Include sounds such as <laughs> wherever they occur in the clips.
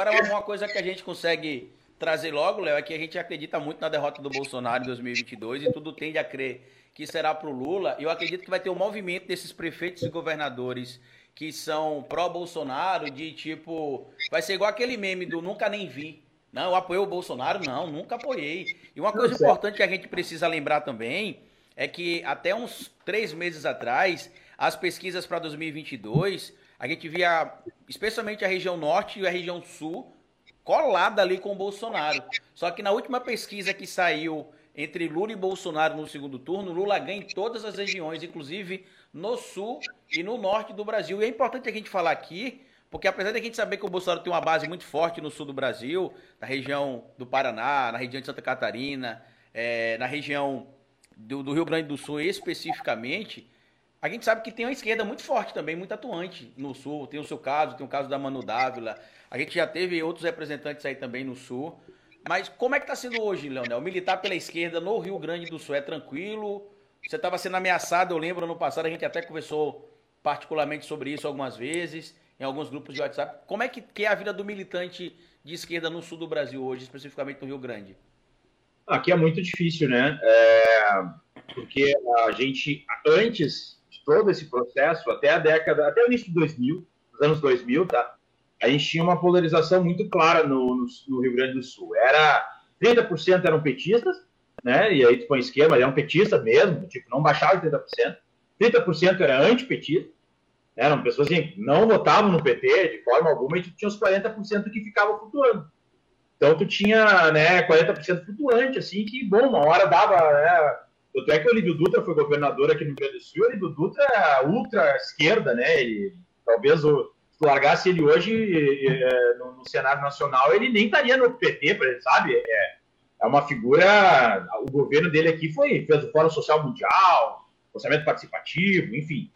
Agora, uma coisa que a gente consegue trazer logo, Léo, é que a gente acredita muito na derrota do Bolsonaro em 2022 e tudo tende a crer que será para o Lula. Eu acredito que vai ter um movimento desses prefeitos e governadores que são pró-Bolsonaro, de tipo. Vai ser igual aquele meme do nunca nem vi. Não, eu apoiei o Bolsonaro? Não, nunca apoiei. E uma coisa importante que a gente precisa lembrar também é que até uns três meses atrás, as pesquisas para 2022, a gente via especialmente a região norte e a região sul colada ali com o Bolsonaro. Só que na última pesquisa que saiu entre Lula e Bolsonaro no segundo turno, Lula ganha em todas as regiões, inclusive no sul e no norte do Brasil. E é importante a gente falar aqui, porque apesar de a gente saber que o Bolsonaro tem uma base muito forte no sul do Brasil, na região do Paraná, na região de Santa Catarina, é, na região do, do Rio Grande do Sul especificamente, a gente sabe que tem uma esquerda muito forte também, muito atuante no Sul. Tem o seu caso, tem o caso da Manu Dávila. A gente já teve outros representantes aí também no Sul. Mas como é que está sendo hoje, Leonel? Militar pela esquerda no Rio Grande do Sul é tranquilo? Você estava sendo ameaçado, eu lembro, ano passado a gente até conversou particularmente sobre isso algumas vezes, em alguns grupos de WhatsApp. Como é que, que é a vida do militante de esquerda no sul do Brasil hoje, especificamente no Rio Grande? Aqui é muito difícil, né? É, porque a gente, antes todo esse processo, até a década, até o início de 2000, os anos 2000, tá? a gente tinha uma polarização muito clara no, no, no Rio Grande do Sul. Era 30% eram petistas, né? E aí tu põe esquerda, mas eram petistas mesmo, tipo, não baixava de 30%. 30% era antipetista, eram pessoas que não votavam no PT de forma alguma, e tu tinha os 40% que ficavam flutuando. Então tu tinha, né, 40% flutuante, assim, que, bom, uma hora dava, né? Tanto é que o Olívio Dutra foi governador aqui no Rio Grande do Sul, o Olívio Dutra é ultra esquerda, né? Ele, talvez o largasse ele hoje é, no, no, cenário nacional, ele nem estaria no PT, sabe? É, é uma figura. O governo dele aqui foi fez o Fórum Social Mundial, orçamento participativo, enfim.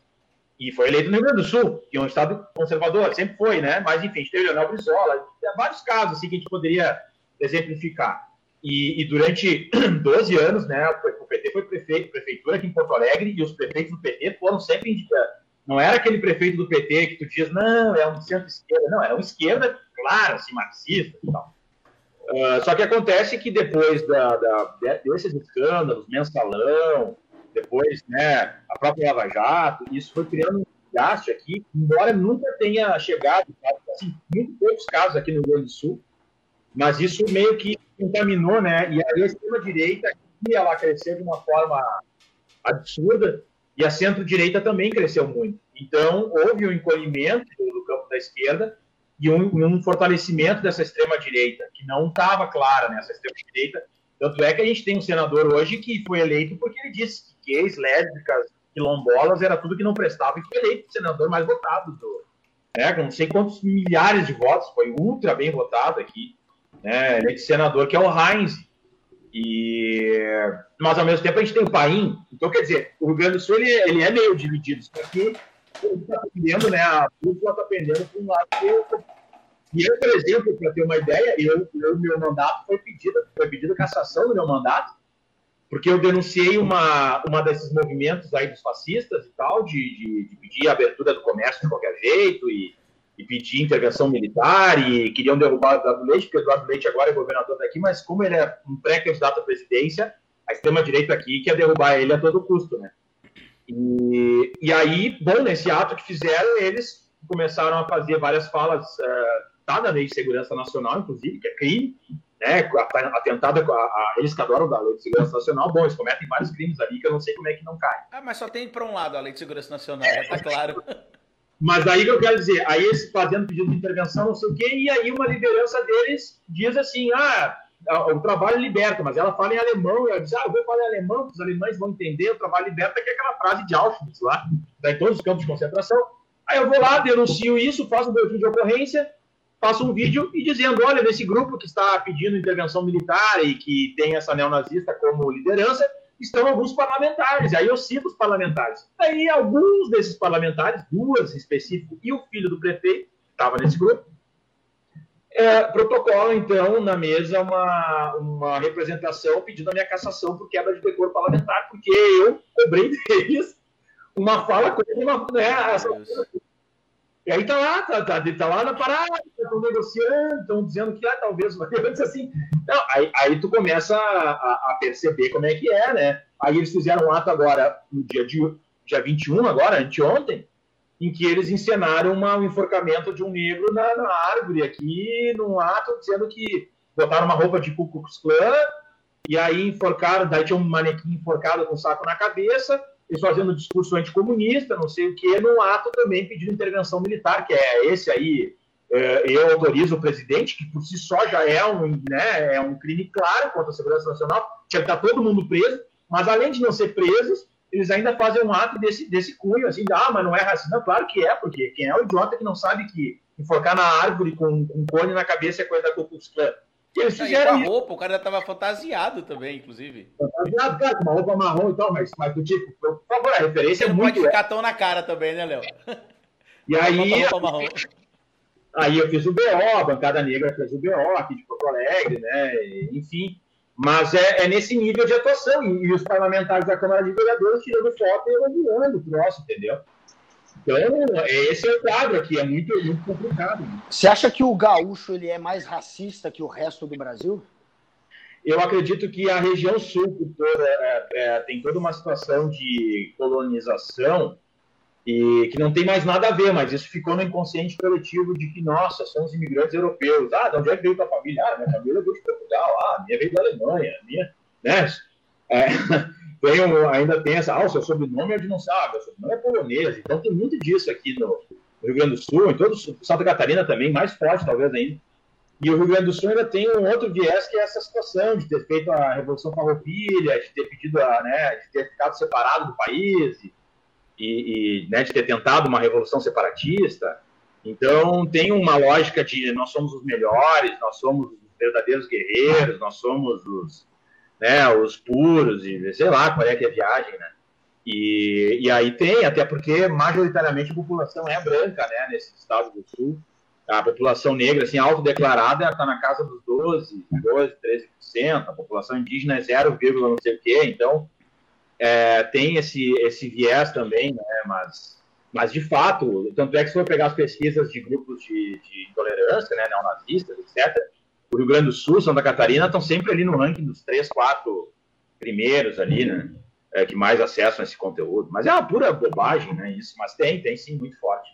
E foi eleito no Rio Grande do Sul, que é um estado conservador, sempre foi, né? Mas, enfim, a gente teve Leonel Brizola, vários casos assim, que a gente poderia exemplificar. E, e, durante <clears throat> 12 anos, né, o PT foi prefeito, prefeitura aqui em Porto Alegre, e os prefeitos do PT foram sempre indicados não era aquele prefeito do PT que tu diz, não, é um centro-esquerda. Não, era uma esquerda, claro, assim, marxista e tal. Uh, só que acontece que depois da, da, desses escândalos, mensalão, depois né, a própria Lava Jato, isso foi criando um gasto aqui, embora nunca tenha chegado, assim, muito poucos casos aqui no Rio Grande do Sul, mas isso meio que contaminou, né? E aí a extrema-direita ela cresceu de uma forma absurda, e a centro-direita também cresceu muito. Então, houve um encolhimento do campo da esquerda e um, um fortalecimento dessa extrema-direita, que não estava clara nessa extrema-direita. Tanto é que a gente tem um senador hoje que foi eleito porque ele disse que gays, lésbicas, quilombolas era tudo que não prestava e foi eleito o senador mais votado do. Né, não sei quantos milhares de votos, foi ultra bem votado aqui. Né, eleito senador, que é o Heinz, e, mas ao mesmo tempo a gente tem o Paim. Então, quer dizer, o Rio Grande do Sul ele, ele é meio dividido. Isso aqui ele está pendendo, né? A cúpula está pendendo para um lado que eu. E eu, por exemplo, para ter uma ideia, eu, eu, meu mandato foi pedido, foi pedida cassação do meu mandato, porque eu denunciei uma, uma desses movimentos aí dos fascistas e tal, de, de, de pedir a abertura do comércio de qualquer jeito e e pedir intervenção militar e queriam derrubar o Eduardo Leite, porque o Eduardo Leite agora é governador daqui, mas como ele é um pré-candidato à presidência, a extrema-direita aqui quer derrubar ele a todo custo, né? E, e aí, bom, nesse ato que fizeram, eles começaram a fazer várias falas, uh, tá na Lei de Segurança Nacional, inclusive, que é crime, né? Atentado a, a, eles que adoram da Lei de Segurança Nacional, bom, eles cometem vários crimes ali que eu não sei como é que não cai. Ah, mas só tem para um lado a Lei de Segurança Nacional, é, tá claro. <laughs> Mas aí que eu quero dizer, aí eles fazendo pedido de intervenção, não sei o quê, e aí uma liderança deles diz assim, ah, o trabalho liberta, mas ela fala em alemão, e ela diz, ah, eu vou falar em alemão, os alemães vão entender, o trabalho liberta, que é aquela frase de Auschwitz lá, tá em todos os campos de concentração. Aí eu vou lá, denuncio isso, faço um boletim de ocorrência, faço um vídeo e dizendo, olha, nesse grupo que está pedindo intervenção militar e que tem essa neonazista como liderança, estão alguns parlamentares. E aí eu cito os parlamentares. Aí alguns desses parlamentares, duas em específico, e o filho do prefeito, estava nesse grupo, é, protocola, então, na mesa uma, uma representação pedindo a minha cassação por quebra de decoro parlamentar, porque eu cobrei deles <laughs> uma fala como uma. Né, essa... E aí tá lá, tá, tá, tá lá na parada, estão negociando, estão dizendo que ah, talvez vai assim. Não, aí, aí tu começa a, a, perceber como é que é, né? Aí eles fizeram um ato agora, no dia, de, dia 21, agora, anteontem, em que eles encenaram uma, um enforcamento de um negro na, na árvore aqui, num ato, dizendo que botaram uma roupa de Ku Klux Klan, e aí enforcaram, daí tinha um manequim enforcado com um saco na cabeça, eles fazendo discurso anticomunista, não sei o que, num ato também pedindo intervenção militar, que é esse aí, é, eu autorizo o presidente, que por si só já é um, né, é um crime claro contra a segurança nacional, tinha que estar todo mundo preso, mas além de não ser presos, eles ainda fazem um ato desse, desse cunho, assim, ah, mas não é racismo. claro que é, porque quem é o idiota que não sabe que enforcar na árvore com, com um cone na cabeça é coisa da Ku Klux Klan? Eles fizeram e a roupa, o cara estava fantasiado também, inclusive. Fantasiado, cara, com uma roupa marrom e tal, mas, mas do tipo, por favor, a referência Você é muito... pode ficar tão na cara também, né, Léo? E aí... Aí eu fiz o BO, a bancada negra fez o BO aqui de Porto Alegre, né? Enfim, mas é, é nesse nível de atuação. E, e, os parlamentares da Câmara de Vereadores tirando foto e elogiando o troço, entendeu? Então, esse é o quadro aqui, é muito, muito complicado. Você acha que o gaúcho ele é mais racista que o resto do Brasil? Eu acredito que a região sul toda, é, é, tem toda uma situação de colonização e que não tem mais nada a ver, mas isso ficou no inconsciente coletivo de que, nossa, somos imigrantes europeus. Ah, de onde é que veio tua família? Ah, minha família veio de Portugal. Ah, minha veio da Alemanha. Minha, né? É, tem um, ainda tem essa, ah, o seu sobrenome é de não sabe, o sobrenome é polonês. Então tem muito disso aqui no, Rio Grande do Sul, em todo Santa Catarina também, mais forte talvez ainda. E o Rio Grande do Sul ainda tem um outro viés que é essa situação de ter feito a Revolução Farroupilha, de ter pedido, a, né, de ter ficado separado do país e, e né, de ter tentado uma revolução separatista. Então tem uma lógica de nós somos os melhores, nós somos os verdadeiros guerreiros, nós somos os né, os puros, e sei lá qual é que é a viagem, né? E, e aí tem, até porque majoritariamente a população é branca, né, nesse estado do sul. A população negra, assim, autodeclarada, está na casa dos 12, 12, 13%. A população indígena é 0, não sei o quê. Então, é, tem esse, esse viés também, né, mas, mas de fato, tanto é que se for pegar as pesquisas de grupos de, de intolerância, né, neonazistas, etc., o Rio Grande do Sul, Santa Catarina estão sempre ali no ranking dos três, quatro primeiros ali, né? É, que mais acessam esse conteúdo. Mas é uma pura bobagem, né? Isso, mas tem, tem sim, muito forte.